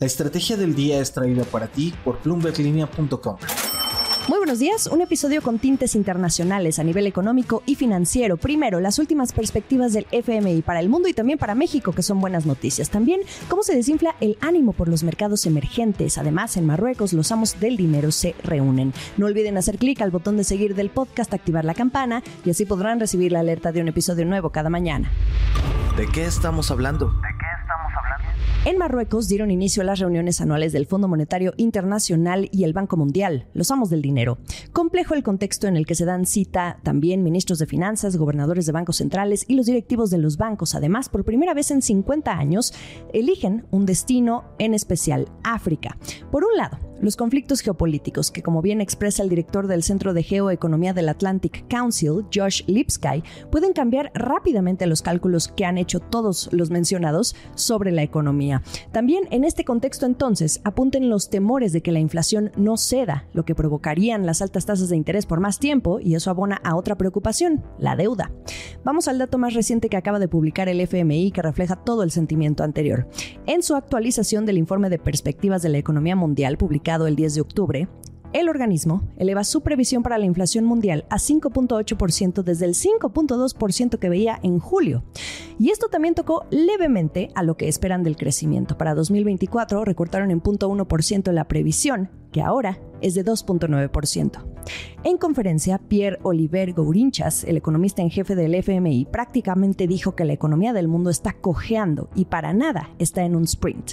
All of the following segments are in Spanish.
La estrategia del día es traída para ti por plumberlinea.com. Muy buenos días, un episodio con tintes internacionales a nivel económico y financiero. Primero, las últimas perspectivas del FMI para el mundo y también para México, que son buenas noticias. También, cómo se desinfla el ánimo por los mercados emergentes. Además, en Marruecos, los amos del dinero se reúnen. No olviden hacer clic al botón de seguir del podcast, activar la campana y así podrán recibir la alerta de un episodio nuevo cada mañana. ¿De qué estamos hablando? En Marruecos dieron inicio a las reuniones anuales del Fondo Monetario Internacional y el Banco Mundial, los amos del dinero. Complejo el contexto en el que se dan cita también ministros de finanzas, gobernadores de bancos centrales y los directivos de los bancos. Además, por primera vez en 50 años, eligen un destino en especial, África. Por un lado, los conflictos geopolíticos, que como bien expresa el director del Centro de Geoeconomía del Atlantic Council, Josh Lipsky, pueden cambiar rápidamente los cálculos que han hecho todos los mencionados sobre la economía. También en este contexto entonces apunten los temores de que la inflación no ceda, lo que provocarían las altas tasas de interés por más tiempo y eso abona a otra preocupación, la deuda. Vamos al dato más reciente que acaba de publicar el FMI que refleja todo el sentimiento anterior. En su actualización del informe de perspectivas de la economía mundial publicado el 10 de octubre, el organismo eleva su previsión para la inflación mundial a 5.8% desde el 5.2% que veía en julio. Y esto también tocó levemente a lo que esperan del crecimiento. Para 2024 recortaron en 0.1% la previsión, que ahora es de 2.9%. En conferencia, Pierre Oliver Gourinchas, el economista en jefe del FMI, prácticamente dijo que la economía del mundo está cojeando y para nada está en un sprint,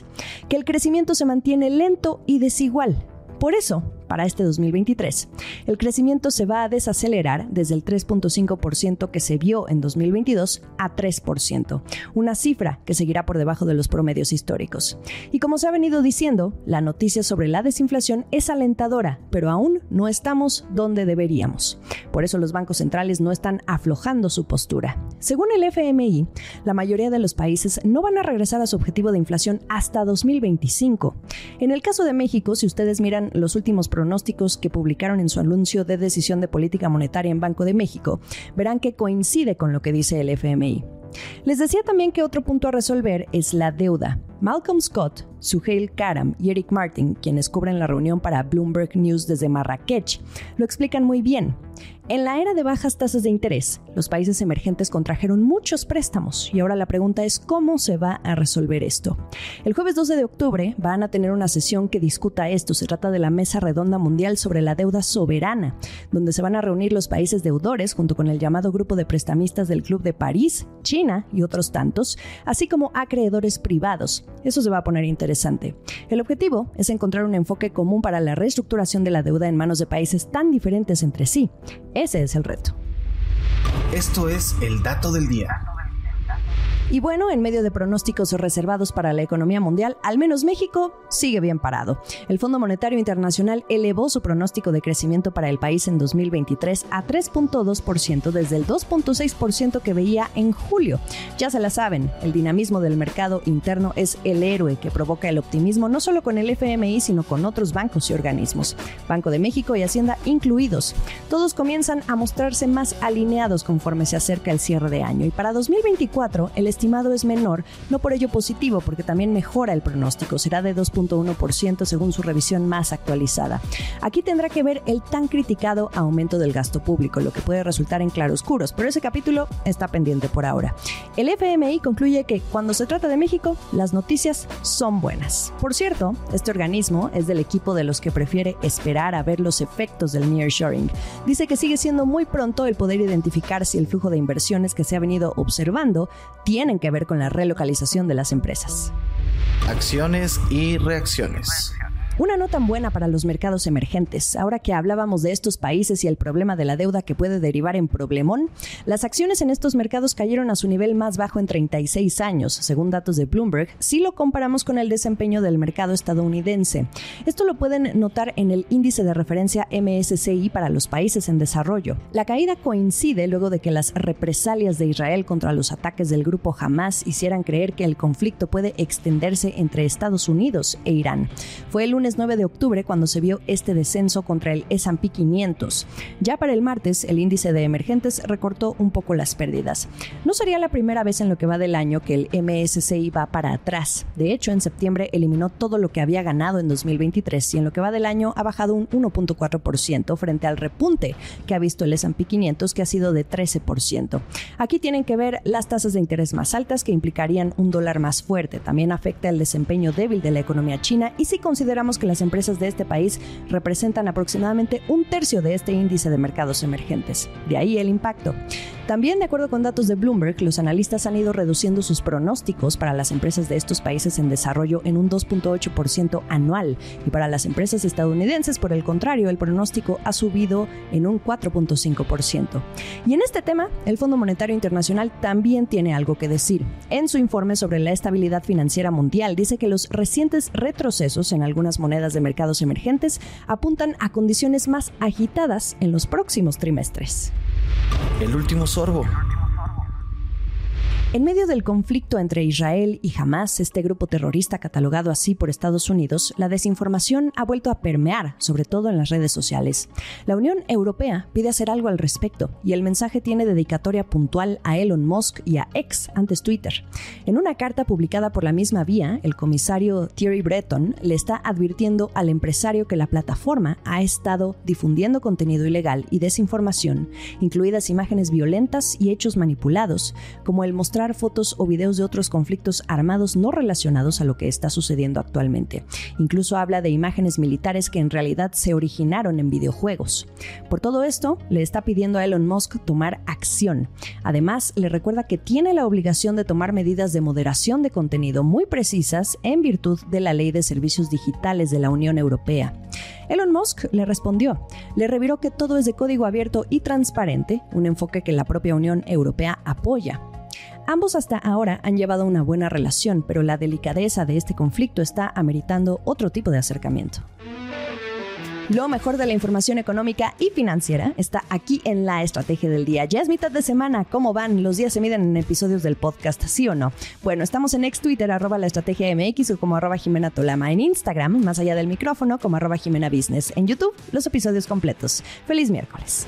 que el crecimiento se mantiene lento y desigual. Por eso, para este 2023. El crecimiento se va a desacelerar desde el 3.5% que se vio en 2022 a 3%, una cifra que seguirá por debajo de los promedios históricos. Y como se ha venido diciendo, la noticia sobre la desinflación es alentadora, pero aún no estamos donde deberíamos. Por eso los bancos centrales no están aflojando su postura. Según el FMI, la mayoría de los países no van a regresar a su objetivo de inflación hasta 2025. En el caso de México, si ustedes miran los últimos pronósticos que publicaron en su anuncio de decisión de política monetaria en Banco de México, verán que coincide con lo que dice el FMI. Les decía también que otro punto a resolver es la deuda. Malcolm Scott, Suhail Karam y Eric Martin, quienes cubren la reunión para Bloomberg News desde Marrakech, lo explican muy bien. En la era de bajas tasas de interés, los países emergentes contrajeron muchos préstamos y ahora la pregunta es cómo se va a resolver esto. El jueves 12 de octubre van a tener una sesión que discuta esto. Se trata de la Mesa Redonda Mundial sobre la Deuda Soberana, donde se van a reunir los países deudores junto con el llamado Grupo de Prestamistas del Club de París, China y otros tantos, así como acreedores privados. Eso se va a poner interesante. El objetivo es encontrar un enfoque común para la reestructuración de la deuda en manos de países tan diferentes entre sí. Ese es el reto. Esto es el dato del día. Y bueno, en medio de pronósticos reservados para la economía mundial, al menos México sigue bien parado. El Fondo Monetario Internacional elevó su pronóstico de crecimiento para el país en 2023 a 3.2% desde el 2.6% que veía en julio. Ya se la saben, el dinamismo del mercado interno es el héroe que provoca el optimismo no solo con el FMI, sino con otros bancos y organismos, Banco de México y Hacienda incluidos. Todos comienzan a mostrarse más alineados conforme se acerca el cierre de año y para 2024 el estimado es menor, no por ello positivo, porque también mejora el pronóstico, será de 2.1% según su revisión más actualizada. Aquí tendrá que ver el tan criticado aumento del gasto público, lo que puede resultar en claroscuros, pero ese capítulo está pendiente por ahora. El FMI concluye que cuando se trata de México, las noticias son buenas. Por cierto, este organismo es del equipo de los que prefiere esperar a ver los efectos del nearshoring. Dice que sigue siendo muy pronto el poder identificar si el flujo de inversiones que se ha venido observando tiene que ver con la relocalización de las empresas. Acciones y reacciones. Una no tan buena para los mercados emergentes. Ahora que hablábamos de estos países y el problema de la deuda que puede derivar en problemón, las acciones en estos mercados cayeron a su nivel más bajo en 36 años, según datos de Bloomberg, si lo comparamos con el desempeño del mercado estadounidense. Esto lo pueden notar en el índice de referencia MSCI para los países en desarrollo. La caída coincide luego de que las represalias de Israel contra los ataques del grupo Hamas hicieran creer que el conflicto puede extenderse entre Estados Unidos e Irán. Fue el lunes lunes 9 de octubre cuando se vio este descenso contra el S&P 500. Ya para el martes, el índice de emergentes recortó un poco las pérdidas. No sería la primera vez en lo que va del año que el MSCI va para atrás. De hecho, en septiembre eliminó todo lo que había ganado en 2023 y en lo que va del año ha bajado un 1.4% frente al repunte que ha visto el S&P 500 que ha sido de 13%. Aquí tienen que ver las tasas de interés más altas que implicarían un dólar más fuerte. También afecta el desempeño débil de la economía china y si consideramos que las empresas de este país representan aproximadamente un tercio de este índice de mercados emergentes. De ahí el impacto. También, de acuerdo con datos de Bloomberg, los analistas han ido reduciendo sus pronósticos para las empresas de estos países en desarrollo en un 2.8% anual y para las empresas estadounidenses, por el contrario, el pronóstico ha subido en un 4.5%. Y en este tema, el Fondo Monetario Internacional también tiene algo que decir. En su informe sobre la estabilidad financiera mundial, dice que los recientes retrocesos en algunas monedas de mercados emergentes apuntan a condiciones más agitadas en los próximos trimestres. El último sorbo. En medio del conflicto entre Israel y Hamas, este grupo terrorista catalogado así por Estados Unidos, la desinformación ha vuelto a permear, sobre todo en las redes sociales. La Unión Europea pide hacer algo al respecto y el mensaje tiene dedicatoria puntual a Elon Musk y a X, antes Twitter. En una carta publicada por la misma vía, el comisario Thierry Breton le está advirtiendo al empresario que la plataforma ha estado difundiendo contenido ilegal y desinformación, incluidas imágenes violentas y hechos manipulados, como el fotos o videos de otros conflictos armados no relacionados a lo que está sucediendo actualmente. Incluso habla de imágenes militares que en realidad se originaron en videojuegos. Por todo esto, le está pidiendo a Elon Musk tomar acción. Además, le recuerda que tiene la obligación de tomar medidas de moderación de contenido muy precisas en virtud de la Ley de Servicios Digitales de la Unión Europea. Elon Musk le respondió, le reviró que todo es de código abierto y transparente, un enfoque que la propia Unión Europea apoya. Ambos hasta ahora han llevado una buena relación, pero la delicadeza de este conflicto está ameritando otro tipo de acercamiento. Lo mejor de la información económica y financiera está aquí en la estrategia del día. Ya es mitad de semana. ¿Cómo van? Los días se miden en episodios del podcast, ¿sí o no? Bueno, estamos en ex Twitter, arroba la estrategia MX o como arroba Jimena Tolama. En Instagram, más allá del micrófono, como arroba Jimena Business. En YouTube, los episodios completos. Feliz miércoles.